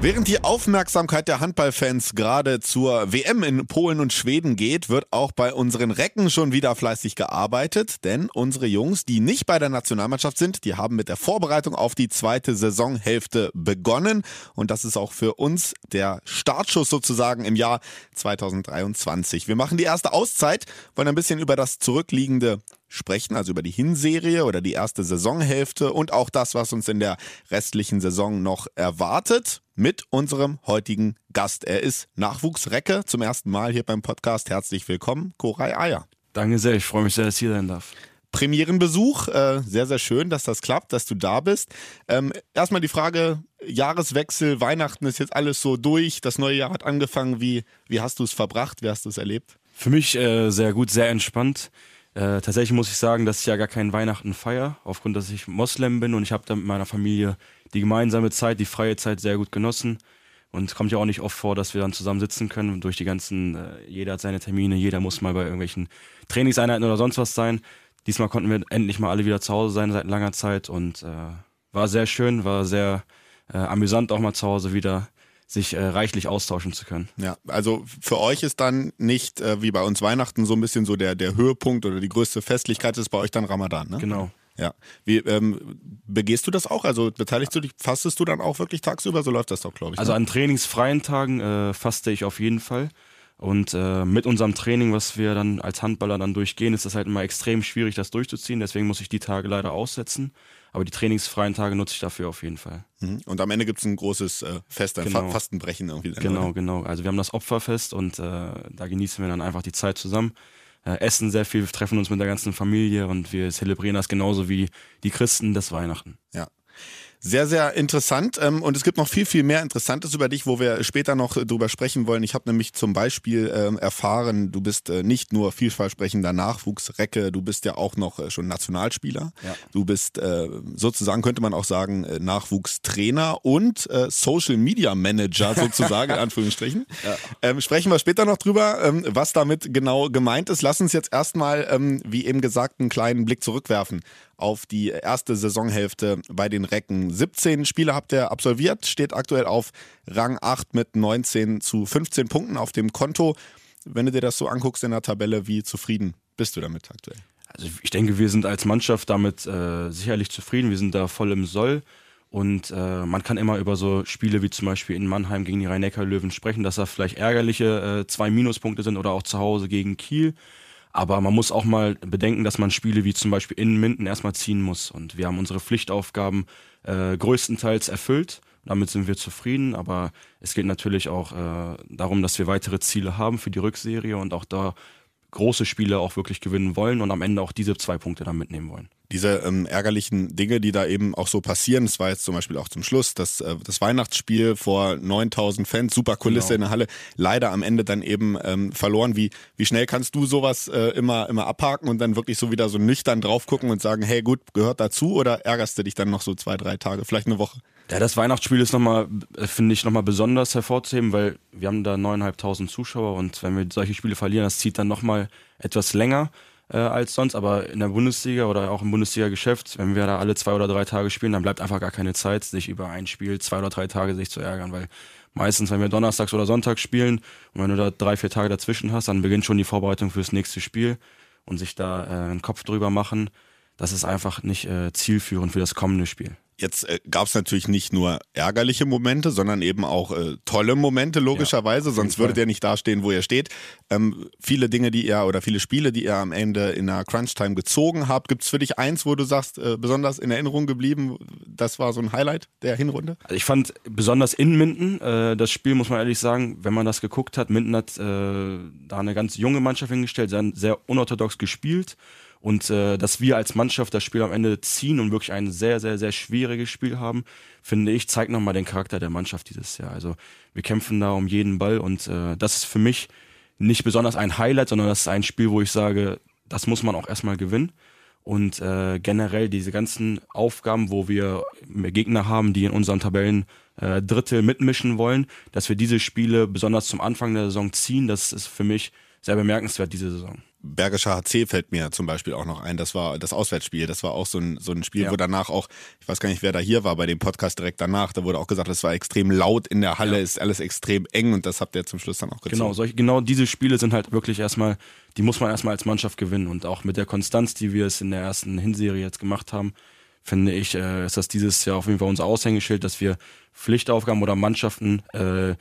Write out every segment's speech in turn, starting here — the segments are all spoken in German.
Während die Aufmerksamkeit der Handballfans gerade zur WM in Polen und Schweden geht, wird auch bei unseren Recken schon wieder fleißig gearbeitet, denn unsere Jungs, die nicht bei der Nationalmannschaft sind, die haben mit der Vorbereitung auf die zweite Saisonhälfte begonnen. Und das ist auch für uns der Startschuss sozusagen im Jahr 2023. Wir machen die erste Auszeit, wollen ein bisschen über das zurückliegende sprechen, also über die Hinserie oder die erste Saisonhälfte und auch das, was uns in der restlichen Saison noch erwartet, mit unserem heutigen Gast. Er ist Nachwuchsrecke zum ersten Mal hier beim Podcast. Herzlich willkommen, Koray Ayer. Danke sehr, ich freue mich sehr, dass ich hier sein darf. Premierenbesuch, äh, sehr, sehr schön, dass das klappt, dass du da bist. Ähm, erstmal die Frage, Jahreswechsel, Weihnachten ist jetzt alles so durch, das neue Jahr hat angefangen. Wie, wie hast du es verbracht, wie hast du es erlebt? Für mich äh, sehr gut, sehr entspannt. Äh, tatsächlich muss ich sagen, dass ich ja gar keinen Weihnachten feiere, aufgrund, dass ich Moslem bin und ich habe da mit meiner Familie die gemeinsame Zeit, die freie Zeit sehr gut genossen. Und kommt ja auch nicht oft vor, dass wir dann zusammen sitzen können durch die ganzen, äh, jeder hat seine Termine, jeder muss mal bei irgendwelchen Trainingseinheiten oder sonst was sein. Diesmal konnten wir endlich mal alle wieder zu Hause sein seit langer Zeit und äh, war sehr schön, war sehr äh, amüsant auch mal zu Hause wieder sich äh, reichlich austauschen zu können. Ja, also für euch ist dann nicht äh, wie bei uns Weihnachten so ein bisschen so der, der Höhepunkt oder die größte Festlichkeit ist bei euch dann Ramadan, ne? Genau. Ja. Wie ähm, begehst du das auch? Also beteiligst du dich, fastest du dann auch wirklich tagsüber? So läuft das doch, glaube ich. Also ne? an trainingsfreien Tagen äh, faste ich auf jeden Fall. Und äh, mit unserem Training, was wir dann als Handballer dann durchgehen, ist das halt immer extrem schwierig, das durchzuziehen. Deswegen muss ich die Tage leider aussetzen. Aber die trainingsfreien Tage nutze ich dafür auf jeden Fall. Mhm. Und am Ende gibt es ein großes äh, Fest, ein Genau. Fastenbrechen irgendwie. dann, Genau, oder? genau. Also wir haben das Opferfest und äh, da genießen wir dann einfach die Zeit zusammen. Äh, essen sehr viel, treffen uns mit der ganzen Familie und wir zelebrieren das genauso wie die Christen das Weihnachten. Ja. Sehr, sehr interessant. Ähm, Und es gibt noch viel, viel mehr Interessantes über dich, wo wir später noch äh, drüber sprechen wollen. Ich habe nämlich zum Beispiel ähm, erfahren, du bist äh, nicht nur vielversprechender Nachwuchsrecke, du bist ja auch noch äh, schon Nationalspieler. Ja. Du bist sozusagen, könnte man auch sagen, Nachwuchstrainer und Social Media Manager sozusagen, in Anführungsstrichen. Ähm, sprechen wir später noch drüber, was damit genau gemeint ist. Lass uns jetzt erstmal, wie eben gesagt, einen kleinen Blick zurückwerfen auf die erste Saisonhälfte bei den Recken. 17 Spiele habt ihr absolviert, steht aktuell auf Rang 8 mit 19 zu 15 Punkten auf dem Konto. Wenn du dir das so anguckst in der Tabelle, wie zufrieden bist du damit aktuell? Also ich denke, wir sind als Mannschaft damit äh, sicherlich zufrieden. Wir sind da voll im Soll. Und äh, man kann immer über so Spiele wie zum Beispiel in Mannheim gegen die Rhein-Neckar-Löwen sprechen, dass da vielleicht ärgerliche äh, zwei Minuspunkte sind oder auch zu Hause gegen Kiel. Aber man muss auch mal bedenken, dass man Spiele wie zum Beispiel in Minden erstmal ziehen muss. Und wir haben unsere Pflichtaufgaben äh, größtenteils erfüllt. Damit sind wir zufrieden. Aber es geht natürlich auch äh, darum, dass wir weitere Ziele haben für die Rückserie und auch da große Spiele auch wirklich gewinnen wollen und am Ende auch diese zwei Punkte dann mitnehmen wollen. Diese ähm, ärgerlichen Dinge, die da eben auch so passieren, das war jetzt zum Beispiel auch zum Schluss, das, äh, das Weihnachtsspiel vor 9000 Fans, super Kulisse Genau. in der Halle, leider am Ende dann eben ähm, verloren. Wie, wie schnell kannst du sowas äh, immer, immer abhaken und dann wirklich so wieder so nüchtern drauf gucken und sagen, hey gut, gehört dazu oder ärgerst du dich dann noch so zwei, drei Tage, vielleicht eine Woche? Ja, das Weihnachtsspiel ist nochmal, äh, finde ich, nochmal besonders hervorzuheben, weil wir haben da neuneinhalbtausend Zuschauer und wenn wir solche Spiele verlieren, das zieht dann nochmal etwas länger äh, als sonst. Aber in der Bundesliga oder auch im Bundesliga-Geschäft, wenn wir da alle zwei oder drei Tage spielen, dann bleibt einfach gar keine Zeit, sich über ein Spiel zwei oder drei Tage sich zu ärgern, weil meistens, wenn wir donnerstags oder sonntags spielen und wenn du da drei, vier Tage dazwischen hast, dann beginnt schon die Vorbereitung fürs nächste Spiel und sich da äh, einen Kopf drüber machen. Das ist einfach nicht äh, zielführend für das kommende Spiel. Jetzt äh, gab es natürlich nicht nur ärgerliche Momente, sondern eben auch äh, tolle Momente, logischerweise, sonst Fall. würdet ihr nicht dastehen, wo ihr steht. Ähm, viele Dinge, die ihr oder viele Spiele, die ihr am Ende in der Crunch-Time gezogen habt, gibt es für dich eins, wo du sagst, äh, besonders in Erinnerung geblieben, das war so ein Highlight der Hinrunde? Also ich fand besonders in Minden, äh, das Spiel muss man ehrlich sagen, wenn man das geguckt hat, Minden hat äh, da eine ganz junge Mannschaft hingestellt, sehr, sehr unorthodox gespielt und äh, dass wir als Mannschaft das Spiel am Ende ziehen und wirklich ein sehr, sehr, sehr schwieriges Spiel haben, finde ich, zeigt nochmal den Charakter der Mannschaft dieses Jahr. Also wir kämpfen da um jeden Ball und äh, das ist für mich nicht besonders ein Highlight, sondern das ist ein Spiel, wo ich sage, das muss man auch erstmal gewinnen. Und äh, generell diese ganzen Aufgaben, wo wir Gegner haben, die in unseren Tabellen äh, Drittel mitmischen wollen, dass wir diese Spiele besonders zum Anfang der Saison ziehen, das ist für mich sehr bemerkenswert diese Saison. Bergischer HC fällt mir zum Beispiel auch noch ein. Das war das Auswärtsspiel. Das war auch so ein, so ein Spiel, Ja. wo danach auch, ich weiß gar nicht, wer da hier war bei dem Podcast direkt danach, da wurde auch gesagt, es war extrem laut in der Halle, ist alles extrem eng und das habt ihr zum Schluss dann auch gezogen. Genau, solche, genau diese Spiele sind halt wirklich erstmal, die muss man erstmal als Mannschaft gewinnen. Und auch mit der Konstanz, die wir es in der ersten Hinserie jetzt gemacht haben, finde ich, äh, ist das dieses Jahr auf jeden Fall unser Aushängeschild, dass wir Pflichtaufgaben oder Mannschaften, äh,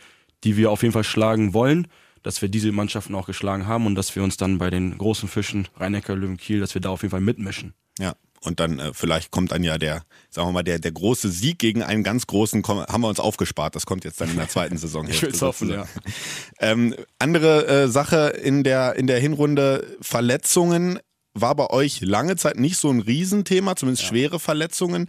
die wir auf jeden Fall schlagen wollen, dass wir diese Mannschaften auch geschlagen haben und dass wir uns dann bei den großen Fischen, Rhein-Neckar, Löwen, Kiel, dass wir da auf jeden Fall mitmischen. Ja. Und dann äh, vielleicht kommt dann ja der, sagen wir mal, der, der große Sieg gegen einen ganz großen, haben wir uns aufgespart. Das kommt jetzt dann in der zweiten Saison. Ich will's hoffen, ja. Ähm, andere äh, Sache in der, in der Hinrunde, Verletzungen war bei euch lange Zeit nicht so ein Riesenthema, zumindest schwere Verletzungen.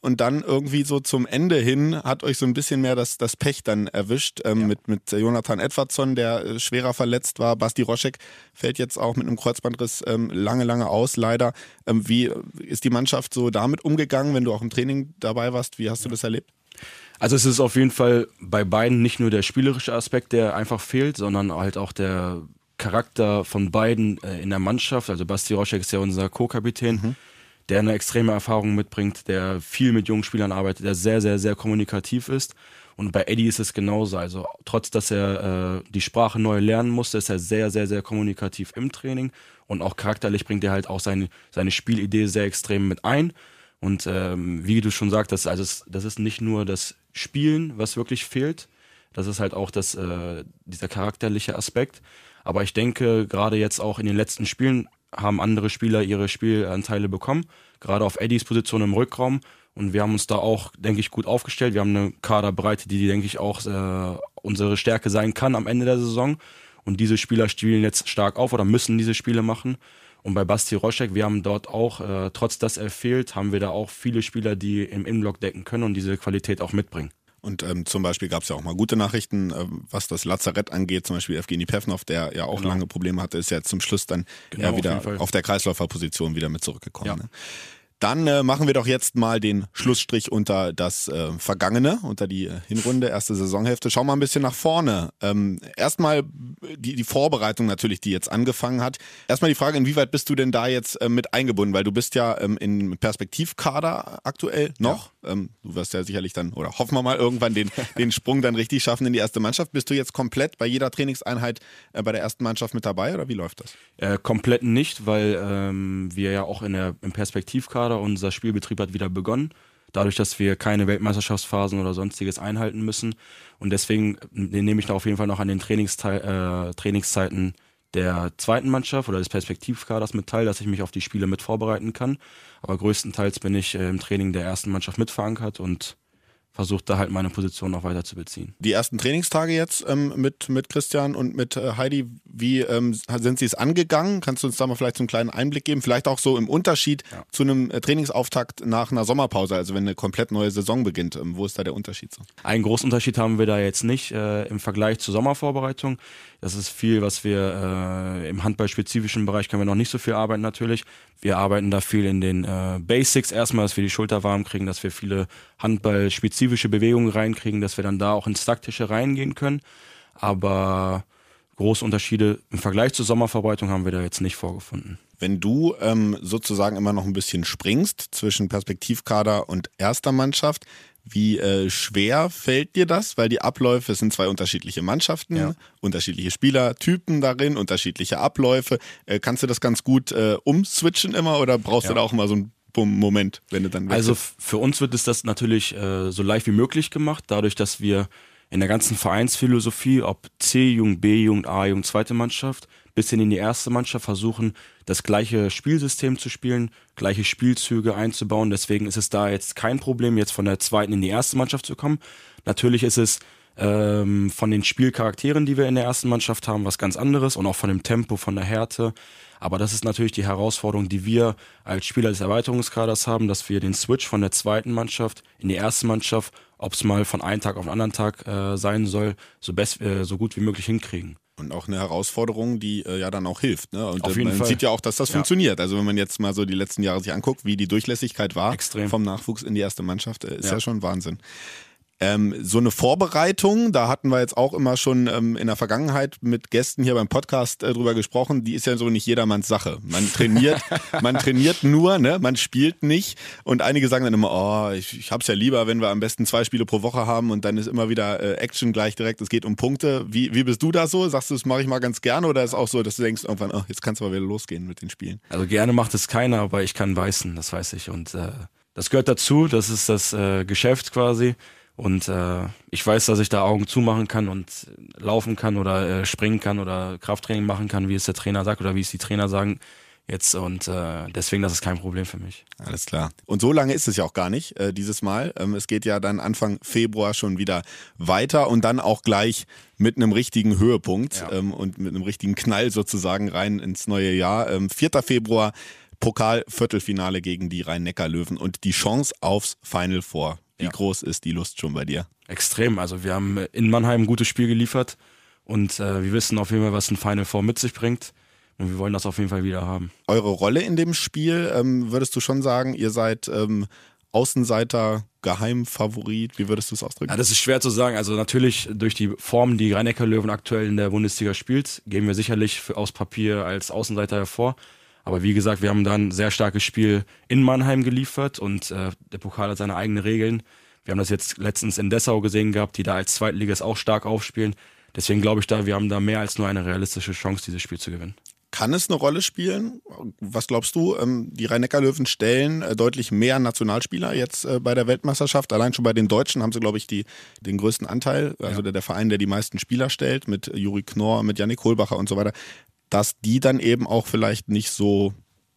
Und dann irgendwie so zum Ende hin hat euch so ein bisschen mehr das, das Pech dann erwischt ähm, mit, mit Jonathan Edwardson, der äh, schwerer verletzt war. Basti Roschek fällt jetzt auch mit einem Kreuzbandriss ähm, lange, lange aus, leider. Ähm, wie ist die Mannschaft so damit umgegangen, wenn du auch im Training dabei warst? Wie hast du das erlebt? Also es ist auf jeden Fall bei beiden nicht nur der spielerische Aspekt, der einfach fehlt, sondern halt auch der Charakter von beiden äh, in der Mannschaft. Also Basti Roschek ist ja unser Co-Kapitän, der eine extreme Erfahrung mitbringt, der viel mit jungen Spielern arbeitet, der sehr, sehr, sehr kommunikativ ist. Und bei Eddie ist es genauso. Also trotz, dass er äh, die Sprache neu lernen musste, ist er sehr, sehr, sehr kommunikativ im Training. Und auch charakterlich bringt er halt auch seine, seine Spielidee sehr extrem mit ein. Und ähm, wie du schon sagtest, also es, das ist nicht nur das Spielen, was wirklich fehlt. Das ist halt auch das, äh, dieser charakterliche Aspekt. Aber ich denke, gerade jetzt auch in den letzten Spielen haben andere Spieler ihre Spielanteile bekommen. Gerade auf Eddies Position im Rückraum. Und wir haben uns da auch, denke ich, gut aufgestellt. Wir haben eine Kaderbreite, die, denke ich, auch äh, unsere Stärke sein kann am Ende der Saison. Und diese Spieler spielen jetzt stark auf oder müssen diese Spiele machen. Und bei Basti Roschek, wir haben dort auch, äh, trotz dass er fehlt, haben wir da auch viele Spieler, die im Innenblock decken können und diese Qualität auch mitbringen. Und ähm, zum Beispiel gab es ja auch mal gute Nachrichten, ähm, was das Lazarett angeht. Zum Beispiel Evgeny Pevnov, der ja auch lange Probleme hatte, ist ja zum Schluss dann Genau, ja auf wieder Fall. auf der Kreisläuferposition wieder mit zurückgekommen. Ja. Ne? Dann äh, machen wir doch jetzt mal den Schlussstrich unter das äh, Vergangene, unter die äh, Hinrunde, erste Saisonhälfte. Schauen wir ein bisschen nach vorne. Ähm, erstmal die, die Vorbereitung natürlich, die jetzt angefangen hat. Erstmal die Frage, inwieweit bist du denn da jetzt äh, mit eingebunden? Weil du bist ja ähm, im Perspektivkader aktuell noch. Ähm, du wirst ja sicherlich dann, oder hoffen wir mal, irgendwann den, den Sprung dann richtig schaffen in die erste Mannschaft. Bist du jetzt komplett bei jeder Trainingseinheit äh, bei der ersten Mannschaft mit dabei oder wie läuft das? Äh, komplett nicht, weil ähm, wir ja auch in der, im Perspektivkader, unser Spielbetrieb hat wieder begonnen. Dadurch, dass wir keine Weltmeisterschaftsphasen oder sonstiges einhalten müssen. Und deswegen äh, nehme ich da auf jeden Fall noch an den Trainingsteil, äh, Trainingszeiten der zweiten Mannschaft oder des Perspektivkaders mit teil, dass ich mich auf die Spiele mit vorbereiten kann. Aber größtenteils bin ich äh, im Training der ersten Mannschaft mit verankert und versuche da halt meine Position noch weiter zu beziehen. Die ersten Trainingstage jetzt ähm, mit, mit Christian und mit äh, Heidi, wie ähm, sind sie es angegangen? Kannst du uns da mal vielleicht so einen kleinen Einblick geben? Vielleicht auch so im Unterschied Ja. zu einem äh, Trainingsauftakt nach einer Sommerpause, also wenn eine komplett neue Saison beginnt. Ähm, wo ist da der Unterschied so? Einen großen Unterschied haben wir da jetzt nicht äh, im Vergleich zur Sommervorbereitung. Das ist viel, was wir äh, im handballspezifischen Bereich können wir noch nicht so viel arbeiten natürlich. Wir arbeiten da viel in den äh, Basics erstmal, dass wir die Schulter warm kriegen, dass wir viele handballspezifische Bewegungen reinkriegen, dass wir dann da auch ins Taktische reingehen können. Aber große Unterschiede im Vergleich zur Sommervorbereitung haben wir da jetzt nicht vorgefunden. Wenn du ähm, sozusagen immer noch ein bisschen springst zwischen Perspektivkader und erster Mannschaft, wie äh, schwer fällt dir das? Weil die Abläufe sind zwei unterschiedliche Mannschaften, Ja. unterschiedliche Spielertypen darin, unterschiedliche Abläufe. Äh, kannst du das ganz gut äh, umswitchen immer oder brauchst du Ja. da auch mal so einen Moment, wenn du dann Also für uns wird es das natürlich äh, so leicht wie möglich gemacht, dadurch, dass wir in der ganzen Vereinsphilosophie, ob C-Jugend, B-Jugend, A-Jugend, zweite Mannschaft, bis hin in die erste Mannschaft versuchen, das gleiche Spielsystem zu spielen, gleiche Spielzüge einzubauen. Deswegen ist es da jetzt kein Problem, jetzt von der zweiten in die erste Mannschaft zu kommen. Natürlich ist es ähm, von den Spielcharakteren, die wir in der ersten Mannschaft haben, was ganz anderes und auch von dem Tempo, von der Härte. Aber das ist natürlich die Herausforderung, die wir als Spieler des Erweiterungskaders haben, dass wir den Switch von der zweiten Mannschaft in die erste Mannschaft, ob es mal von einem Tag auf den anderen Tag äh, sein soll, so, best, äh, so gut wie möglich hinkriegen. Und auch eine Herausforderung, die äh, ja dann auch hilft. Ne? Und Auf äh, jeden man Fall. sieht ja auch, dass das Ja. funktioniert. Also wenn man jetzt mal so die letzten Jahre sich anguckt, wie die Durchlässigkeit war Extrem. vom Nachwuchs in die erste Mannschaft, äh, ist ja. Ja. schon Wahnsinn. Ähm, so eine Vorbereitung, da hatten wir jetzt auch immer schon ähm, in der Vergangenheit mit Gästen hier beim Podcast äh, drüber gesprochen, die ist ja so nicht jedermanns Sache. Man trainiert, man trainiert nur, ne? man spielt nicht und einige sagen dann immer, oh, ich, ich hab's ja lieber, wenn wir am besten zwei Spiele pro Woche haben und dann ist immer wieder äh, Action gleich direkt, es geht um Punkte. Wie, wie bist du da so? Sagst du, das mache ich mal ganz gerne oder ist auch so, dass du denkst irgendwann, oh, jetzt kannst du mal wieder losgehen mit den Spielen? Also gerne macht es keiner, aber ich kann beißen, das weiß ich und äh, das gehört dazu, das ist das äh, Geschäft quasi. Und äh, ich weiß, dass ich da Augen zumachen kann und laufen kann oder äh, springen kann oder Krafttraining machen kann, wie es der Trainer sagt oder wie es die Trainer sagen jetzt. Und äh, deswegen, das ist kein Problem für mich. Alles klar. Und so lange ist es ja auch gar nicht äh, dieses Mal. Ähm, es geht ja dann Anfang Februar schon wieder weiter und dann auch gleich mit einem richtigen Höhepunkt ja. ähm, und mit einem richtigen Knall sozusagen rein ins neue Jahr. Ähm, 4. Februar Pokal-Viertelfinale gegen die Rhein-Neckar-Löwen und die Chance aufs Final Four. Wie ja. groß ist die Lust schon bei dir? Extrem. Also wir haben in Mannheim ein gutes Spiel geliefert und äh, wir wissen auf jeden Fall, was ein Final Four mit sich bringt. Und wir wollen das auf jeden Fall wieder haben. Eure Rolle in dem Spiel, ähm, würdest du schon sagen, ihr seid ähm, Außenseiter, Geheimfavorit? Wie würdest du es ausdrücken? Ja, das ist schwer zu sagen. Also natürlich durch die Form, die rhein löwen aktuell in der Bundesliga spielt, gehen wir sicherlich für, aus Papier als Außenseiter hervor. Aber wie gesagt, wir haben da ein sehr starkes Spiel in Mannheim geliefert und äh, der Pokal hat seine eigenen Regeln. Wir haben das jetzt letztens in Dessau gesehen gehabt, die da als Zweitligas auch stark aufspielen. Deswegen glaube ich da, wir haben da mehr als nur eine realistische Chance, dieses Spiel zu gewinnen. Kann es eine Rolle spielen? Was glaubst du? Ähm, die Rhein-Neckar-Löwen stellen äh, deutlich mehr Nationalspieler jetzt äh, bei der Weltmeisterschaft. Allein schon bei den Deutschen haben sie, glaube ich, die, den größten Anteil. Also ja. der, der, Verein, der die meisten Spieler stellt, mit Juri Knorr, mit Yannick Kohlbacher und so weiter dass die dann eben auch vielleicht nicht so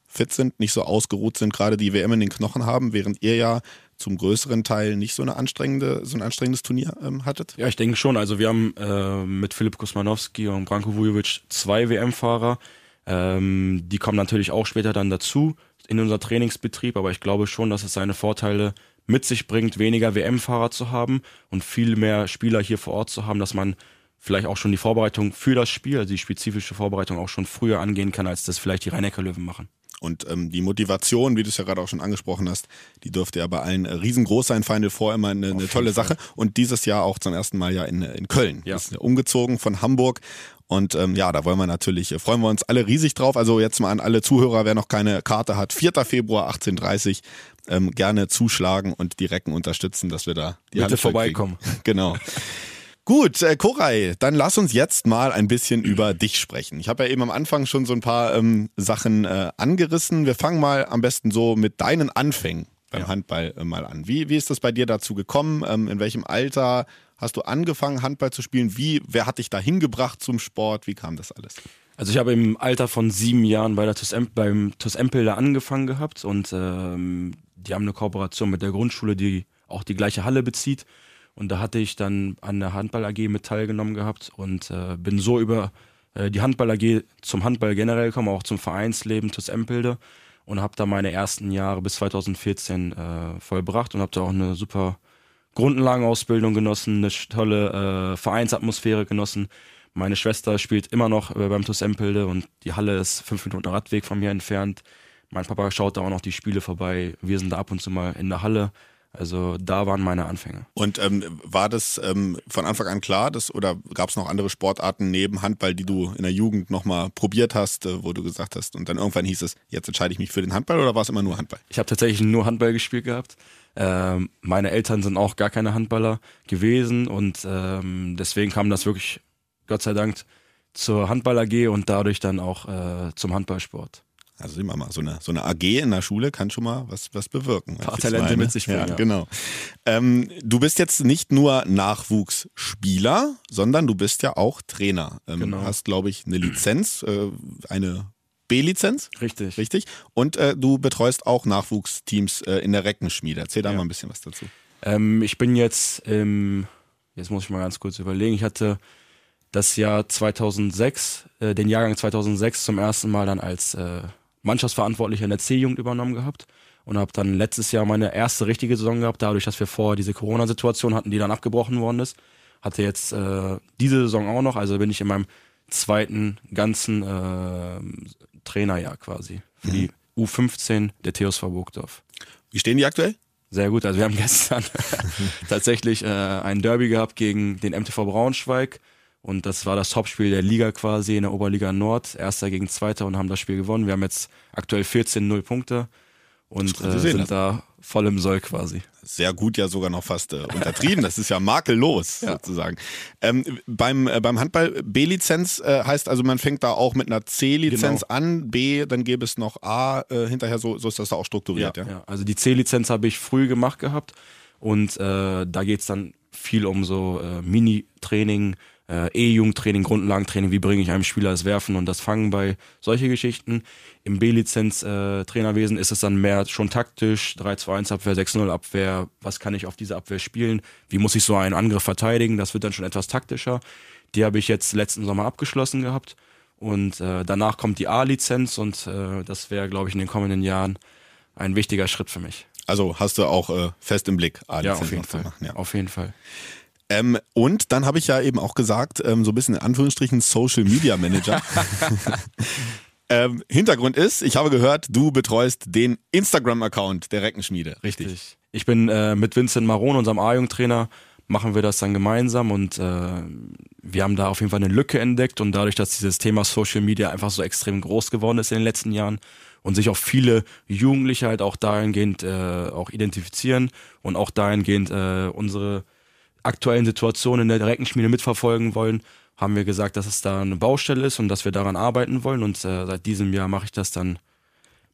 fit sind, nicht so ausgeruht sind, gerade die WM in den Knochen haben, während ihr ja zum größeren Teil nicht so eine anstrengende, so ein anstrengendes Turnier ähm, hattet? Ja, ich denke schon. Also wir haben äh, mit Filip Kosmanowski und Branko Vujovic zwei WM-Fahrer. Ähm, die kommen natürlich auch später dann dazu in unser Trainingsbetrieb, aber ich glaube schon, dass es seine Vorteile mit sich bringt, weniger WM-Fahrer zu haben und viel mehr Spieler hier vor Ort zu haben, dass man vielleicht auch schon die Vorbereitung für das Spiel, also die spezifische Vorbereitung auch schon früher angehen kann, als das vielleicht die rhein löwen machen. Und ähm, die Motivation, wie du es ja gerade auch schon angesprochen hast, die dürfte ja bei allen äh, riesengroß sein. Final Four immer eine, eine tolle Sache. Und dieses Jahr auch zum ersten Mal ja in, in Köln. Ja. Ist umgezogen von Hamburg. Und ähm, ja, da wollen wir natürlich, äh, freuen wir uns alle riesig drauf. Also jetzt mal an alle Zuhörer, wer noch keine Karte hat, 4. Februar 18.30 ähm, gerne zuschlagen und die Recken unterstützen, dass wir da die Bitte vorbeikommen. genau. Gut, äh, Koray, dann lass uns jetzt mal ein bisschen über dich sprechen. Ich habe ja eben am Anfang schon so ein paar ähm, Sachen äh, angerissen. Wir fangen mal am besten so mit deinen Anfängen beim ja. Handball äh, mal an. Wie, wie ist das bei dir dazu gekommen? Ähm, in welchem Alter hast du angefangen, Handball zu spielen? Wie, wer hat dich da hingebracht zum Sport? Wie kam das alles? Also ich habe im Alter von sieben Jahren bei der TUS beim TUS Empel da angefangen gehabt und ähm, die haben eine Kooperation mit der Grundschule, die auch die gleiche Halle bezieht. Und da hatte ich dann an der Handball AG mit teilgenommen gehabt und äh, bin so über äh, die Handball AG zum Handball generell gekommen, auch zum Vereinsleben TuS Empilde und habe da meine ersten Jahre bis 2014 äh, vollbracht und habe da auch eine super Grundlagenausbildung genossen, eine tolle äh, Vereinsatmosphäre genossen. Meine Schwester spielt immer noch äh, beim TuS Empilde und die Halle ist fünf Minuten Radweg von mir entfernt. Mein Papa schaut da auch noch die Spiele vorbei. Wir sind da ab und zu mal in der Halle. Also da waren meine Anfänge. Und ähm, war das ähm, von Anfang an klar, dass, oder gab es noch andere Sportarten neben Handball, die du in der Jugend nochmal probiert hast, äh, wo du gesagt hast, und dann irgendwann hieß es, jetzt entscheide ich mich für den Handball oder war es immer nur Handball? Ich habe tatsächlich nur Handball gespielt gehabt. Ähm, meine Eltern sind auch gar keine Handballer gewesen und ähm, deswegen kam das wirklich, Gott sei Dank, zur Handball AG und dadurch dann auch äh, zum Handballsport. Also sehen wir mal, so eine, so eine AG in der Schule kann schon mal was, was bewirken. Ein paar Talente mit sich bringen. Ja, genau. Ähm, du bist jetzt nicht nur Nachwuchsspieler, sondern du bist ja auch Trainer. Ähm, genau. hast, glaube ich, eine Lizenz, äh, eine B-Lizenz. Richtig. Richtig. Und äh, du betreust auch Nachwuchsteams äh, in der Reckenschmiede. Erzähl da ja. mal ein bisschen was dazu. Ähm, ich bin jetzt, ähm, jetzt muss ich mal ganz kurz überlegen, ich hatte das Jahr 2006, äh, den Jahrgang 2006 zum ersten Mal dann als äh, Mannschaftsverantwortlicher in der C-Jugend übernommen gehabt und habe dann letztes Jahr meine erste richtige Saison gehabt, dadurch, dass wir vorher diese Corona-Situation hatten, die dann abgebrochen worden ist. Hatte jetzt äh, diese Saison auch noch, also bin ich in meinem zweiten ganzen äh, Trainerjahr quasi für mhm. die U15 der TSV Burgdorf. Wie stehen die aktuell? Sehr gut. Also wir haben gestern tatsächlich äh, ein Derby gehabt gegen den MTV Braunschweig. Und das war das Topspiel der Liga quasi in der Oberliga Nord. Erster gegen Zweiter und haben das Spiel gewonnen. Wir haben jetzt aktuell 14-0 Punkte und äh, sind da voll im Soll quasi. Sehr gut, ja sogar noch fast äh, untertrieben. Das ist ja makellos sozusagen. Ähm, beim, äh, beim Handball B-Lizenz äh, heißt also, man fängt da auch mit einer C-Lizenz Genau. an, B, dann gäbe es noch A äh, hinterher, so, so ist das da auch strukturiert, ja? ja. Also die C-Lizenz habe ich früh gemacht gehabt und äh, da geht's dann viel um so äh, Mini-Training, äh, E-Jugendtraining, Grundlagentraining, wie bringe ich einem Spieler das Werfen und das Fangen bei, solche Geschichten. Im B-Lizenz-Trainerwesen ist es dann mehr schon taktisch, 3-2-1 Abwehr, 6-0 Abwehr, was kann ich auf diese Abwehr spielen, wie muss ich so einen Angriff verteidigen, das wird dann schon etwas taktischer. Die habe ich jetzt letzten Sommer abgeschlossen gehabt und äh, danach kommt die A-Lizenz und äh, das wäre, glaube ich, in den kommenden Jahren ein wichtiger Schritt für mich. Also hast du auch äh, fest im Blick, Ja, A-Lizenz auf jeden Fall. machen, ja. Auf jeden Fall. Ähm, und dann habe ich ja eben auch gesagt, ähm, so ein bisschen in Anführungsstrichen Social Media Manager. ähm, Hintergrund ist, ich habe gehört, du betreust den Instagram-Account der Reckenschmiede. Richtig. Ich bin äh, mit Vincent Maron, unserem A-Jung-Trainer, machen wir das dann gemeinsam und äh, wir haben da auf jeden Fall eine Lücke entdeckt und dadurch, dass dieses Thema Social Media einfach so extrem groß geworden ist in den letzten Jahren und sich auch viele Jugendliche halt auch dahingehend äh, auch identifizieren und auch dahingehend äh, unsere aktuellen Situationen in der Reckenschmiede mitverfolgen wollen, haben wir gesagt, dass es da eine Baustelle ist und dass wir daran arbeiten wollen. Und äh, seit diesem Jahr mache ich das dann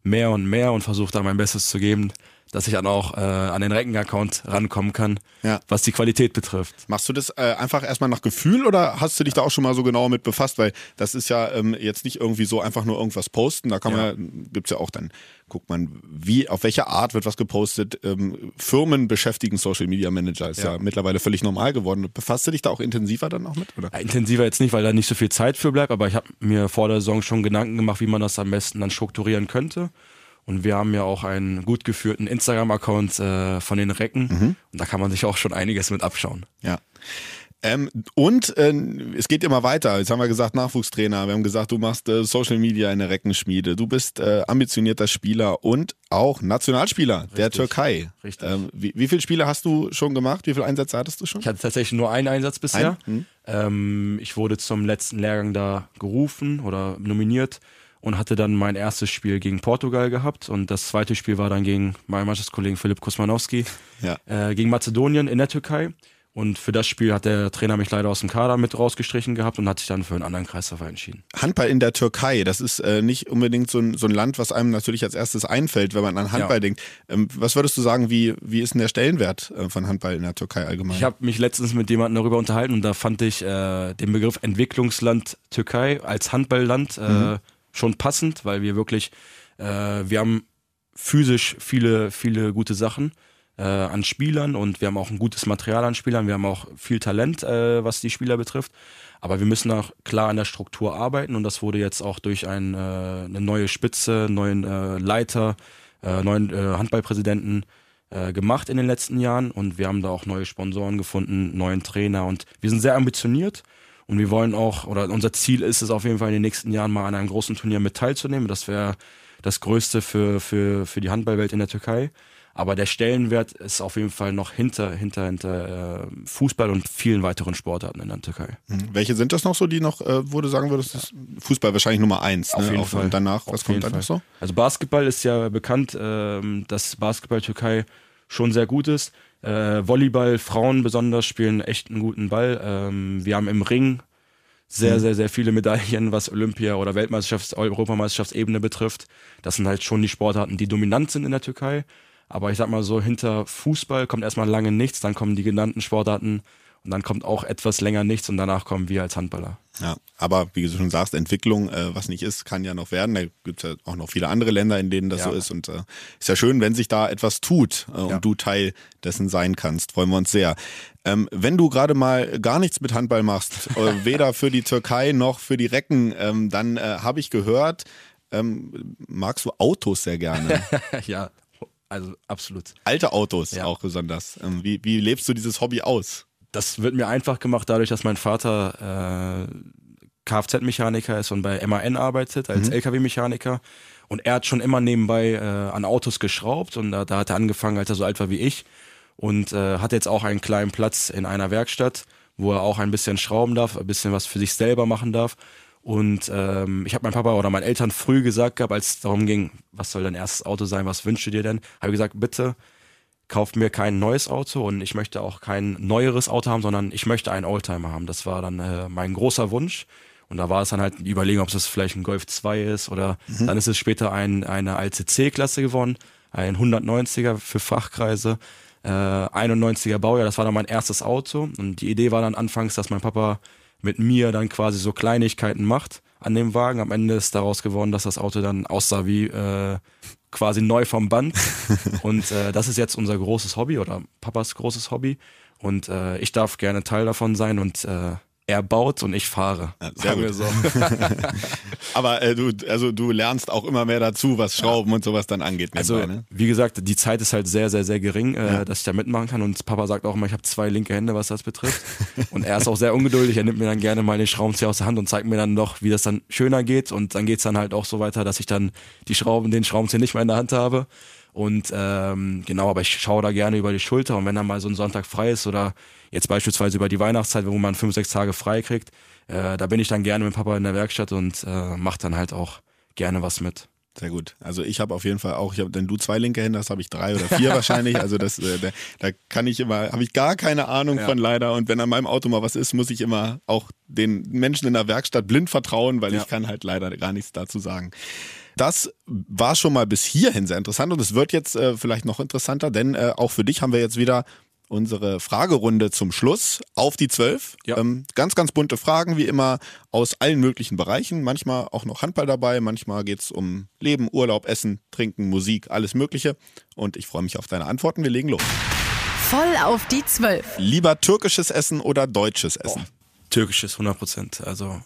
mehr und mehr und versuche da mein Bestes zu geben, dass ich dann auch äh, an den Recken-Account rankommen kann, Ja. was die Qualität betrifft. Machst du das äh, einfach erstmal nach Gefühl oder hast du dich da auch schon mal so genau mit befasst? Weil das ist ja ähm, jetzt nicht irgendwie so einfach nur irgendwas posten. Da kann Ja. man, gibt's ja auch dann, guckt man, wie, auf welche Art wird was gepostet. Ähm, Firmen beschäftigen Social Media Manager, ist ja. Ja. mittlerweile völlig normal geworden. Befasst du dich da auch intensiver dann auch mit? Oder? Ja, intensiver jetzt nicht, weil da nicht so viel Zeit für bleibt, aber ich habe mir vor der Saison schon Gedanken gemacht, wie man das am besten dann strukturieren könnte. Und wir haben ja auch einen gut geführten Instagram-Account äh, von den Recken und da kann man sich auch schon einiges mit abschauen. Ja. Ähm, und äh, es geht immer weiter. Jetzt haben wir gesagt, Nachwuchstrainer. Wir haben gesagt, du machst äh, Social Media in der Reckenschmiede. Du bist äh, ambitionierter Spieler und auch Nationalspieler der Türkei. Richtig. Ähm, wie, wie viele Spiele hast du schon gemacht? Wie viele Einsätze hattest du schon? Ich hatte tatsächlich nur einen Einsatz bisher. Ähm, ich wurde zum letzten Lehrgang da gerufen oder nominiert und hatte dann mein erstes Spiel gegen Portugal gehabt und das zweite Spiel war dann gegen meinen Mannschaftskollegen Philipp Kusmanowski Ja. äh, gegen Mazedonien in der Türkei. Und für das Spiel hat der Trainer mich leider aus dem Kader mit rausgestrichen gehabt und hat sich dann für einen anderen Kreisverein entschieden. Handball in der Türkei, das ist äh, nicht unbedingt so ein, so ein Land, was einem natürlich als erstes einfällt, wenn man an Handball Ja. denkt. Ähm, was würdest du sagen, wie, wie ist denn der Stellenwert äh, von Handball in der Türkei allgemein? Ich habe mich letztens mit jemandem darüber unterhalten und da fand ich äh, den Begriff Entwicklungsland Türkei als Handballland äh, schon passend, weil wir wirklich, äh, wir haben physisch viele, viele gute Sachen äh, an Spielern und wir haben auch ein gutes Material an Spielern, wir haben auch viel Talent, äh, was die Spieler betrifft. Aber wir müssen auch klar an der Struktur arbeiten und das wurde jetzt auch durch ein, äh, eine neue Spitze, neuen äh, Leiter, äh, neuen äh, Handballpräsidenten äh, gemacht in den letzten Jahren. Und wir haben da auch neue Sponsoren gefunden, neuen Trainer. Und wir sind sehr ambitioniert und wir wollen auch, oder unser Ziel ist es auf jeden Fall in den nächsten Jahren mal an einem großen Turnier mit teilzunehmen. Das wäre das Größte für, für, für die Handballwelt in der Türkei. Aber der Stellenwert ist auf jeden Fall noch hinter, hinter, hinter äh, Fußball und vielen weiteren Sportarten in der Türkei. Hm. Welche sind das noch so, die noch, äh, wo du sagen würdest, ist Fußball wahrscheinlich Nummer eins. Auf ne? jeden Auch- Fall. Und danach, was Auf kommt dann noch so? Also Basketball ist ja bekannt, ähm, dass Basketball Türkei schon sehr gut ist. Äh, Volleyball, Frauen besonders spielen echt einen guten Ball. Ähm, wir haben im Ring sehr, sehr, sehr viele Medaillen, was Olympia- oder Weltmeisterschafts-, Europameisterschaftsebene betrifft. Das sind halt schon die Sportarten, die dominant sind in der Türkei. Aber ich sag mal so, hinter Fußball kommt erstmal lange nichts, dann kommen die genannten Sportarten und dann kommt auch etwas länger nichts und danach kommen wir als Handballer. Ja, aber wie du schon sagst, Entwicklung, äh, was nicht ist, kann ja noch werden. Da gibt es ja auch noch viele andere Länder, in denen das Ja. so ist. Und äh, ist ja schön, wenn sich da etwas tut äh, und Ja. du Teil dessen sein kannst. Freuen wir uns sehr. Ähm, wenn du gerade mal gar nichts mit Handball machst, äh, weder für die Türkei noch für die Recken, ähm, dann äh, habe ich gehört, ähm, magst du Autos sehr gerne. ja, also absolut. Alte Autos Ja. auch besonders. Ähm, wie, wie lebst du dieses Hobby aus? Das wird mir einfach gemacht dadurch, dass mein Vater äh, Kfz-Mechaniker ist und bei MAN arbeitet als Mhm. LKW-Mechaniker. Und er hat schon immer nebenbei äh, an Autos geschraubt und da, da hat er angefangen, als er so alt war wie ich. Und äh, hat jetzt auch einen kleinen Platz in einer Werkstatt, wo er auch ein bisschen schrauben darf, ein bisschen was für sich selber machen darf. Und ähm, ich habe meinem Papa oder meinen Eltern früh gesagt gehabt, als es darum ging, was soll dein erstes Auto sein, was wünschst du dir denn? Habe ich gesagt, bitte kauft mir kein neues Auto und ich möchte auch kein neueres Auto haben, sondern ich möchte einen Oldtimer haben. Das war dann äh, mein großer Wunsch. Und da war es dann halt die Überlegung, ob es vielleicht ein Golf 2 ist oder dann ist es später ein, eine alte C-Klasse geworden, ein 190er für Fachkreise, äh, 91er Baujahr, das war dann mein erstes Auto. Und die Idee war dann anfangs, dass mein Papa mit mir dann quasi so Kleinigkeiten macht an dem Wagen. Am Ende ist daraus geworden, dass das Auto dann aussah wie äh, quasi neu vom Band. Und äh, das ist jetzt unser großes Hobby oder Papas großes Hobby. Und äh, ich darf gerne Teil davon sein und äh, er baut und ich fahre. Ja, Sagen wir so. Aber äh, du, also du lernst auch immer mehr dazu, was Schrauben und sowas dann angeht. Also, nebenbei, ne? wie gesagt, die Zeit ist halt sehr, sehr, sehr gering, äh, dass ich da mitmachen kann. Und Papa sagt auch immer, ich habe zwei linke Hände, was das betrifft. und er ist auch sehr ungeduldig. Er nimmt mir dann gerne mal den Schraubenzieher aus der Hand und zeigt mir dann doch, wie das dann schöner geht. Und dann geht's dann halt auch so weiter, dass ich dann die Schrauben, den Schraubenzieher nicht mehr in der Hand habe. Und ähm, genau, aber ich schaue da gerne über die Schulter. Und wenn dann mal so ein Sonntag frei ist oder jetzt beispielsweise über die Weihnachtszeit, wo man fünf, sechs Tage frei kriegt, äh, da bin ich dann gerne mit Papa in der Werkstatt und äh, mache dann halt auch gerne was mit. Sehr gut. Also ich habe auf jeden Fall auch, ich hab, wenn du zwei linke Hände hast, habe ich drei oder vier wahrscheinlich. Also das, äh, da, da kann ich immer, habe ich gar keine Ahnung von leider. Und wenn an meinem Auto mal was ist, muss ich immer auch den Menschen in der Werkstatt blind vertrauen, weil Ja. ich kann halt leider gar nichts dazu sagen. Das war schon mal bis hierhin sehr interessant und es wird jetzt äh, vielleicht noch interessanter, denn äh, auch für dich haben wir jetzt wieder unsere Fragerunde zum Schluss auf die zwölf. Ja. Ähm, ganz, ganz bunte Fragen, wie immer aus allen möglichen Bereichen. Manchmal auch noch Handball dabei, manchmal geht's um Leben, Urlaub, Essen, Trinken, Musik, alles Mögliche. Und ich freue mich auf deine Antworten. Wir legen los. Voll auf die Zwölf. Lieber türkisches Essen oder deutsches Essen? Türkisches 100 Prozent. Also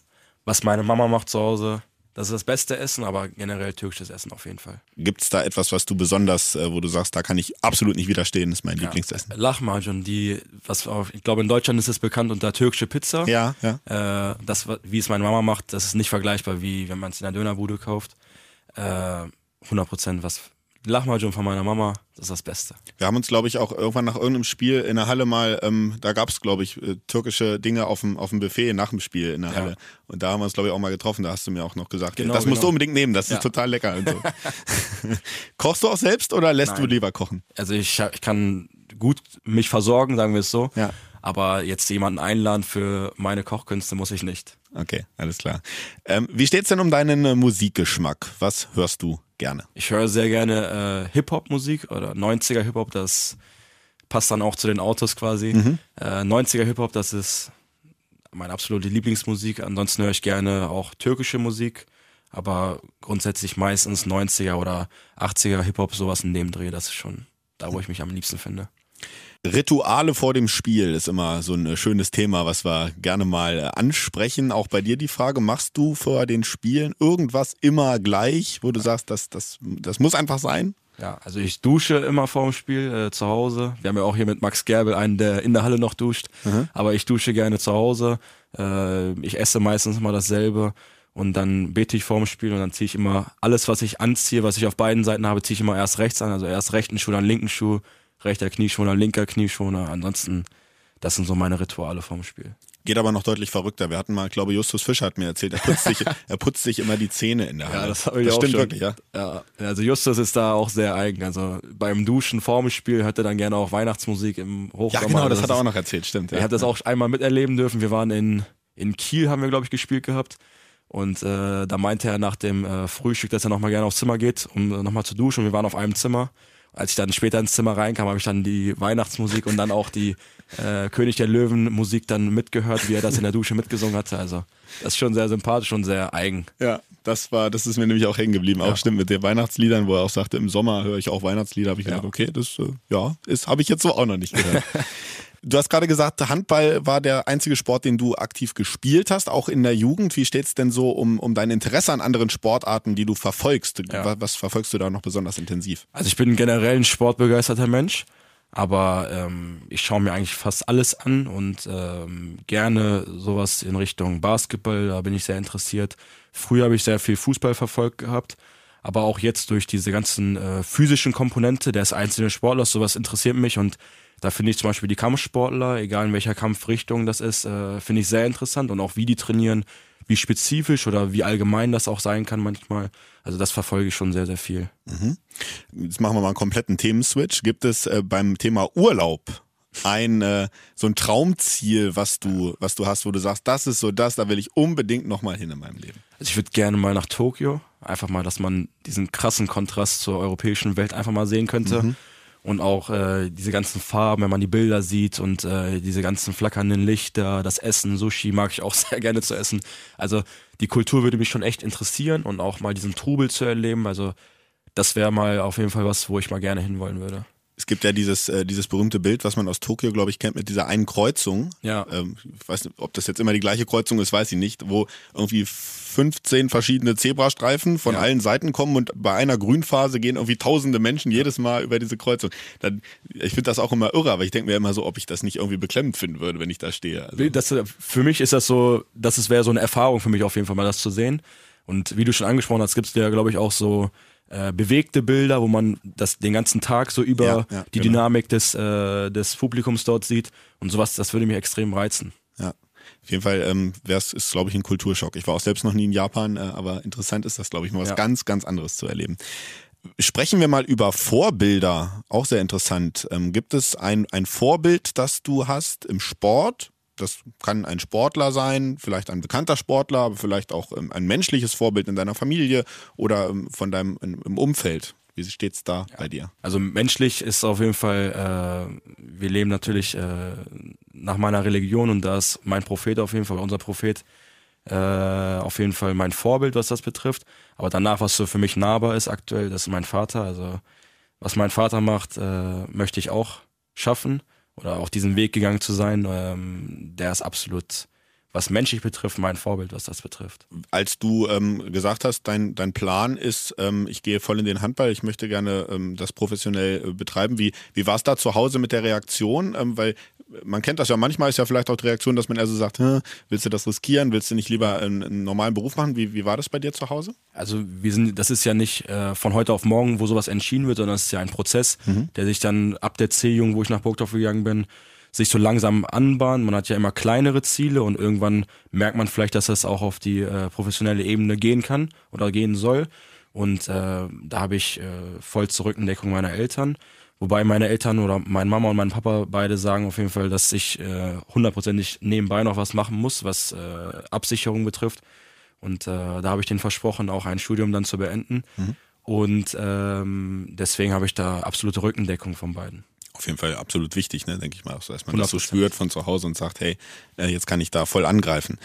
was meine Mama macht zu Hause, das ist das beste Essen, aber generell türkisches Essen auf jeden Fall. Gibt's da etwas, was du besonders, äh, wo du sagst, da kann ich absolut nicht widerstehen, ist mein Lieblingsessen? Lahmacun, die, was auch, ich glaube in Deutschland ist es bekannt unter türkische Pizza. Ja, ja. Äh, das, wie es meine Mama macht, das ist nicht vergleichbar, wie wenn man es in der Dönerbude kauft. Äh, 100 Prozent was. Lahmacun von meiner Mama, das ist das Beste. Wir haben uns, glaube ich, auch irgendwann nach irgendeinem Spiel in der Halle mal, ähm, da gab es, glaube ich, äh, türkische Dinge auf dem, auf dem Buffet nach dem Spiel in der Ja. Halle. Und da haben wir uns, glaube ich, auch mal getroffen. Da hast du mir auch noch gesagt, Genau, das musst du genau. unbedingt nehmen, das Ja. ist total lecker. So. Kochst du auch selbst oder lässt du Nein. lieber kochen? Also ich, ich kann gut mich versorgen, sagen wir es so. Ja. Aber jetzt jemanden einladen für meine Kochkünste muss ich nicht. Okay, alles klar. Ähm, wie steht's denn um deinen äh, Musikgeschmack? Was hörst du gerne? Ich höre sehr gerne äh, Hip-Hop-Musik oder 90er Hip-Hop, das passt dann auch zu den Autos quasi. Äh, 90er Hip-Hop, das ist meine absolute Lieblingsmusik. Ansonsten höre ich gerne auch türkische Musik, aber grundsätzlich meistens 90er oder 80er Hip-Hop, sowas in dem Dreh, das ist schon da, wo ich mich am liebsten finde. Rituale vor dem Spiel ist immer so ein äh, schönes Thema, was wir gerne mal äh, ansprechen. Auch bei dir die Frage, machst du vor den Spielen irgendwas immer gleich, wo du sagst, das, das, das muss einfach sein? Ja, also ich dusche immer vor dem Spiel äh, zu Hause. Wir haben ja auch hier mit Max Gerbel einen, der in der Halle noch duscht. Aber ich dusche gerne zu Hause. Äh, ich esse meistens immer dasselbe. Und dann bete ich vor dem Spiel und dann ziehe ich immer alles, was ich anziehe, was ich auf beiden Seiten habe, ziehe ich immer erst rechts an. Also erst rechten Schuh, dann linken Schuh, rechter Knieschoner, linker Knieschoner. Ansonsten, das sind so meine Rituale vorm Spiel. Geht aber noch deutlich verrückter. Wir hatten mal, ich glaube, Justus Fischer hat mir erzählt, er putzt sich, er putzt sich immer die Zähne in der Halle. das stimmt schon. wirklich, ja. Ja, also Justus ist da auch sehr eigen. Also beim Duschen vorm Spiel hört er dann gerne auch Weihnachtsmusik im Hochsommer. Ja, genau, das Also hat er auch noch erzählt, stimmt. Ja. habe das auch einmal miterleben dürfen. Wir waren in, in Kiel, haben wir, glaube ich, gespielt gehabt. Und äh, da meinte er nach dem äh, Frühstück, dass er nochmal gerne aufs Zimmer geht, um äh, nochmal zu duschen. Und wir waren auf einem Zimmer. Als ich dann später ins Zimmer reinkam, habe ich dann die Weihnachtsmusik und dann auch die äh, König der Löwen Musik dann mitgehört, wie er das in der Dusche mitgesungen hatte. Also das ist schon sehr sympathisch und sehr eigen. Ja, das war, das ist mir nämlich auch hängen geblieben. Auch stimmt mit den Weihnachtsliedern, wo er auch sagte, im Sommer höre ich auch Weihnachtslieder. Habe ich gedacht, okay, das äh, ja, ist habe ich jetzt so auch noch nicht gehört. du hast gerade gesagt, Handball war der einzige Sport, den du aktiv gespielt hast, auch in der Jugend. Wie steht's denn so um, um dein Interesse an anderen Sportarten, die du verfolgst? Ja. Was, was verfolgst du da noch besonders intensiv? Also ich bin generell ein sportbegeisterter Mensch. Aber ähm, ich schaue mir eigentlich fast alles an und ähm, gerne sowas in Richtung Basketball, da bin ich sehr interessiert. Früher habe ich sehr viel Fußball verfolgt gehabt, aber auch jetzt durch diese ganzen äh, physischen Komponente des einzelnen Sportlers, sowas interessiert mich und da finde ich zum Beispiel die Kampfsportler, egal in welcher Kampfrichtung das ist, äh, finde ich sehr interessant und auch wie die trainieren, wie spezifisch oder wie allgemein das auch sein kann manchmal. Also das verfolge ich schon sehr, sehr viel. Mhm. Jetzt machen wir mal einen kompletten Themenswitch. Gibt es äh, beim Thema Urlaub ein äh, so ein Traumziel, was du was du hast, wo du sagst, das ist so das, da will ich unbedingt noch mal hin in meinem Leben. Also ich würde gerne mal nach Tokio, einfach mal, dass man diesen krassen Kontrast zur europäischen Welt einfach mal sehen könnte. Mhm und auch äh, diese ganzen Farben, wenn man die Bilder sieht und äh, diese ganzen flackernden Lichter, das Essen, Sushi mag ich auch sehr gerne zu essen. Also die Kultur würde mich schon echt interessieren und auch mal diesen Trubel zu erleben. Also das wäre mal auf jeden Fall was, wo ich mal gerne hinwollen würde. Es gibt ja dieses, äh, dieses berühmte Bild, was man aus Tokio, glaube ich, kennt, mit dieser einen Kreuzung. Ja. Ähm, ich weiß nicht, ob das jetzt immer die gleiche Kreuzung ist, weiß ich nicht, wo irgendwie 15 verschiedene Zebrastreifen von ja. allen Seiten kommen und bei einer Grünphase gehen irgendwie tausende Menschen jedes Mal über diese Kreuzung. Dann, ich finde das auch immer irre, aber ich denke mir immer so, ob ich das nicht irgendwie beklemmend finden würde, wenn ich da stehe. Also. Das, für mich ist das so, das wäre so eine Erfahrung für mich auf jeden Fall mal das zu sehen. Und wie du schon angesprochen hast, gibt es ja, glaube ich, auch so äh, bewegte Bilder, wo man das den ganzen Tag so über ja, ja, die genau. Dynamik des, äh, des Publikums dort sieht. Und sowas, das würde mich extrem reizen. Ja. Auf jeden Fall ähm, wär's, ist, glaube ich, ein Kulturschock. Ich war auch selbst noch nie in Japan, äh, aber interessant ist das, glaube ich, mal was ja. ganz, ganz anderes zu erleben. Sprechen wir mal über Vorbilder, auch sehr interessant. Ähm, gibt es ein, ein Vorbild, das du hast im Sport das kann ein Sportler sein, vielleicht ein bekannter Sportler, aber vielleicht auch ähm, ein menschliches Vorbild in deiner Familie oder ähm, von deinem im Umfeld. Wie steht es da ja. bei dir? Also menschlich ist auf jeden Fall, äh, wir leben natürlich äh, nach meiner Religion und da ist mein Prophet auf jeden Fall, unser Prophet, äh, auf jeden Fall mein Vorbild, was das betrifft. Aber danach, was so für mich nahbar ist aktuell, das ist mein Vater. Also was mein Vater macht, äh, möchte ich auch schaffen oder auch diesen Weg gegangen zu sein, ähm, der ist absolut, was menschlich betrifft, mein Vorbild, was das betrifft. Als du ähm, gesagt hast, dein, dein Plan ist, ähm, ich gehe voll in den Handball, ich möchte gerne ähm, das professionell äh, betreiben. Wie, wie war es da zu Hause mit der Reaktion? Ähm, weil man kennt das ja, manchmal ist ja vielleicht auch die Reaktion, dass man eher so sagt, willst du das riskieren, willst du nicht lieber einen, einen, normalen Beruf machen? Wie, wie war das bei dir zu Hause? Also wir sind, das ist ja nicht äh, von heute auf morgen, wo sowas entschieden wird, sondern es ist ja ein Prozess, mhm. der sich dann ab der C-Jung, wo ich nach Burgdorf gegangen bin, sich so langsam anbahnt. Man hat ja immer kleinere Ziele und irgendwann merkt man vielleicht, dass das auch auf die äh, professionelle Ebene gehen kann oder gehen soll. Und äh, da habe ich äh, voll zur Rückendeckung meiner Eltern. Wobei meine Eltern oder meine Mama und mein Papa beide sagen auf jeden Fall, dass ich äh, hundertprozentig nebenbei noch was machen muss, was äh, Absicherung betrifft. Und äh, da habe ich denen versprochen, auch ein Studium dann zu beenden. Mhm. Und ähm, deswegen habe ich da absolute Rückendeckung von beiden. Auf jeden Fall absolut wichtig, ne, denke ich mal, dass man 100%. das so spürt von zu Hause und sagt, hey, äh, jetzt kann ich da voll angreifen.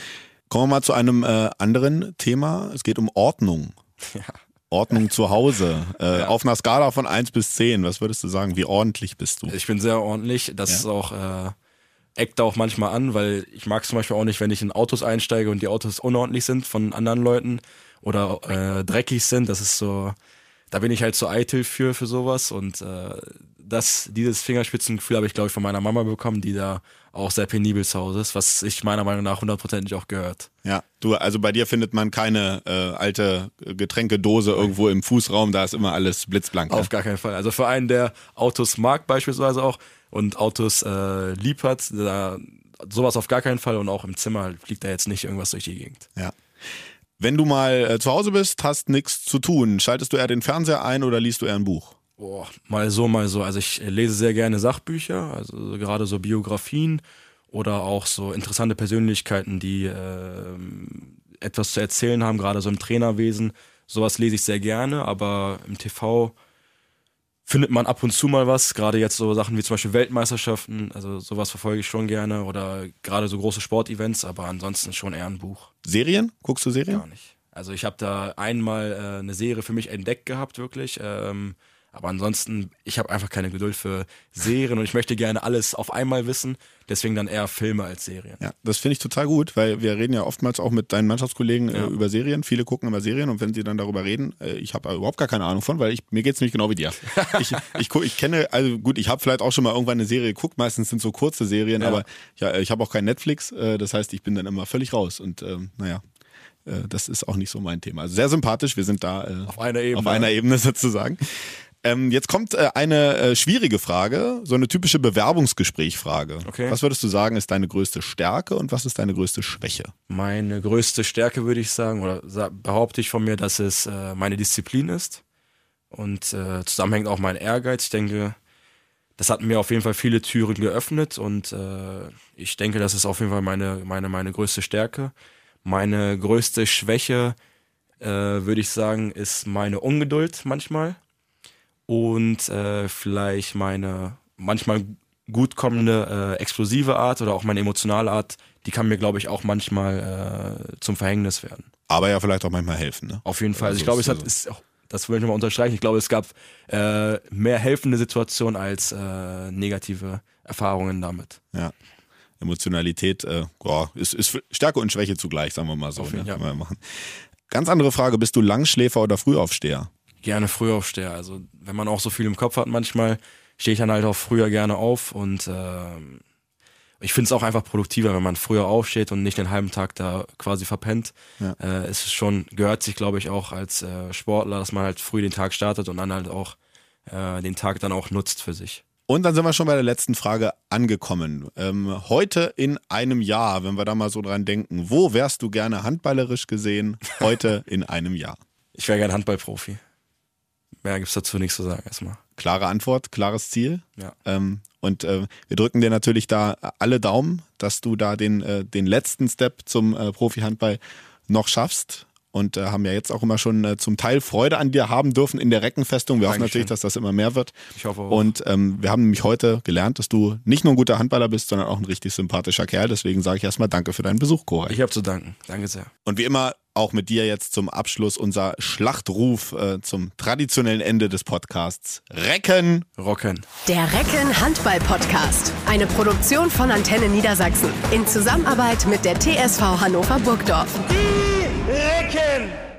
Kommen wir mal zu einem äh, anderen Thema. Es geht um Ordnung. Ja. Ordnung zu Hause. Äh, ja. Auf einer Skala von 1 bis 10, was würdest du sagen? Wie ordentlich bist du? Ich bin sehr ordentlich. Das ja. ist auch, äh, eckt auch manchmal an, weil ich mag es zum Beispiel auch nicht, wenn ich in Autos einsteige und die Autos unordentlich sind von anderen Leuten oder äh, dreckig sind. Das ist so, da bin ich halt so eitel für, für sowas und äh, das, dieses Fingerspitzengefühl habe ich, glaube ich, von meiner Mama bekommen, die da auch sehr penibel zu Hause ist, was sich meiner Meinung nach hundertprozentig auch gehört. Ja, du, also bei dir findet man keine äh, alte Getränkedose irgendwo im Fußraum, da ist immer alles blitzblank. Auf ne? gar keinen Fall. Also für einen, der Autos mag beispielsweise auch und Autos äh, lieb hat, da, sowas auf gar keinen Fall und auch im Zimmer fliegt da jetzt nicht irgendwas durch die Gegend. Ja. Wenn du mal äh, zu Hause bist, hast nichts zu tun, schaltest du eher den Fernseher ein oder liest du eher ein Buch? Boah, mal so, mal so. Also ich lese sehr gerne Sachbücher, also gerade so Biografien oder auch so interessante Persönlichkeiten, die äh, etwas zu erzählen haben, gerade so im Trainerwesen. Sowas lese ich sehr gerne, aber im TV findet man ab und zu mal was, gerade jetzt so Sachen wie zum Beispiel Weltmeisterschaften, also sowas verfolge ich schon gerne oder gerade so große Sportevents, aber ansonsten schon eher ein Buch. Serien? Guckst du Serien? Gar nicht. Also ich habe da einmal äh, eine Serie für mich entdeckt gehabt, wirklich. Ähm, Aber ansonsten, ich habe einfach keine Geduld für Serien und ich möchte gerne alles auf einmal wissen. Deswegen dann eher Filme als Serien. Ja, das finde ich total gut, weil wir reden ja oftmals auch mit deinen Mannschaftskollegen äh, Ja. über Serien. Viele gucken immer Serien und wenn sie dann darüber reden, äh, ich habe überhaupt gar keine Ahnung von, weil ich, mir geht's nämlich genau wie dir. ich, ich, ich kenne, also gut, ich habe vielleicht auch schon mal irgendwann eine Serie geguckt, meistens sind so kurze Serien, Ja. aber ja, ich habe auch kein Netflix, äh, das heißt, ich bin dann immer völlig raus und ähm, naja. äh, Das ist auch nicht so mein Thema. Also sehr sympathisch, wir sind da äh, Auf einer Ebene. Auf einer Ebene sozusagen. Ähm, jetzt kommt äh, eine äh, schwierige Frage, so eine typische Bewerbungsgesprächfrage. Okay. Was würdest du sagen, ist deine größte Stärke und was ist deine größte Schwäche? Meine größte Stärke würde ich sagen, oder sa- behaupte ich von mir, dass es äh, meine Disziplin ist und äh, zusammenhängt auch mein Ehrgeiz. Ich denke, das hat mir auf jeden Fall viele Türen geöffnet und äh, ich denke, das ist auf jeden Fall meine, meine, meine größte Stärke. Meine größte Schwäche, äh, würde ich sagen, ist meine Ungeduld manchmal und äh, vielleicht meine manchmal gut kommende äh, explosive Art oder auch meine emotionale Art, die kann mir, glaube ich, auch manchmal äh, zum Verhängnis werden. Aber ja vielleicht auch manchmal helfen. Ne? Auf jeden Fall. Also ich glaube, es hat, ist das will ich nochmal unterstreichen. Ich glaube, es gab äh, mehr helfende Situationen als äh, negative Erfahrungen damit. Ja. Emotionalität äh, boah, ist, ist Stärke und Schwäche zugleich, sagen wir mal so. Auf Ne? ja. Ganz andere Frage, bist du Langschläfer oder Frühaufsteher? Gerne früh aufstehe. Also wenn man auch so viel im Kopf hat, manchmal stehe ich dann halt auch früher gerne auf und ähm, ich finde es auch einfach produktiver, wenn man früher aufsteht und nicht den halben Tag da quasi verpennt. Ja. Äh, es ist schon, gehört sich, glaube ich, auch als äh, Sportler, dass man halt früh den Tag startet und dann halt auch äh, den Tag dann auch nutzt für sich. Und dann sind wir schon bei der letzten Frage angekommen. Ähm, heute in einem Jahr, wenn wir da mal so dran denken, wo wärst du gerne handballerisch gesehen heute in einem Jahr? Ich wäre gerne Handballprofi. Mehr gibt's dazu nichts zu sagen erstmal. Klare Antwort, klares Ziel. Ja. Ähm, und äh, wir drücken dir natürlich da alle Daumen, dass du da den, äh, den letzten Step zum äh, Profi-Handball noch schaffst. Und äh, haben ja jetzt auch immer schon äh, zum Teil Freude an dir haben dürfen in der Reckenfestung. Wir hoffen Dankeschön. natürlich, dass das immer mehr wird. Ich hoffe auch. Und ähm, wir haben nämlich heute gelernt, dass du nicht nur ein guter Handballer bist, sondern auch ein richtig sympathischer Kerl. Deswegen sage ich erstmal Danke für deinen Besuch, Cora. Ich habe zu danken. Danke sehr. Und wie immer auch mit dir jetzt zum Abschluss unser Schlachtruf äh, zum traditionellen Ende des Podcasts. Recken! Rocken. Der Recken Handball Podcast. Eine Produktion von Antenne Niedersachsen. In Zusammenarbeit mit der TSV Hannover Burgdorf. Die Recken!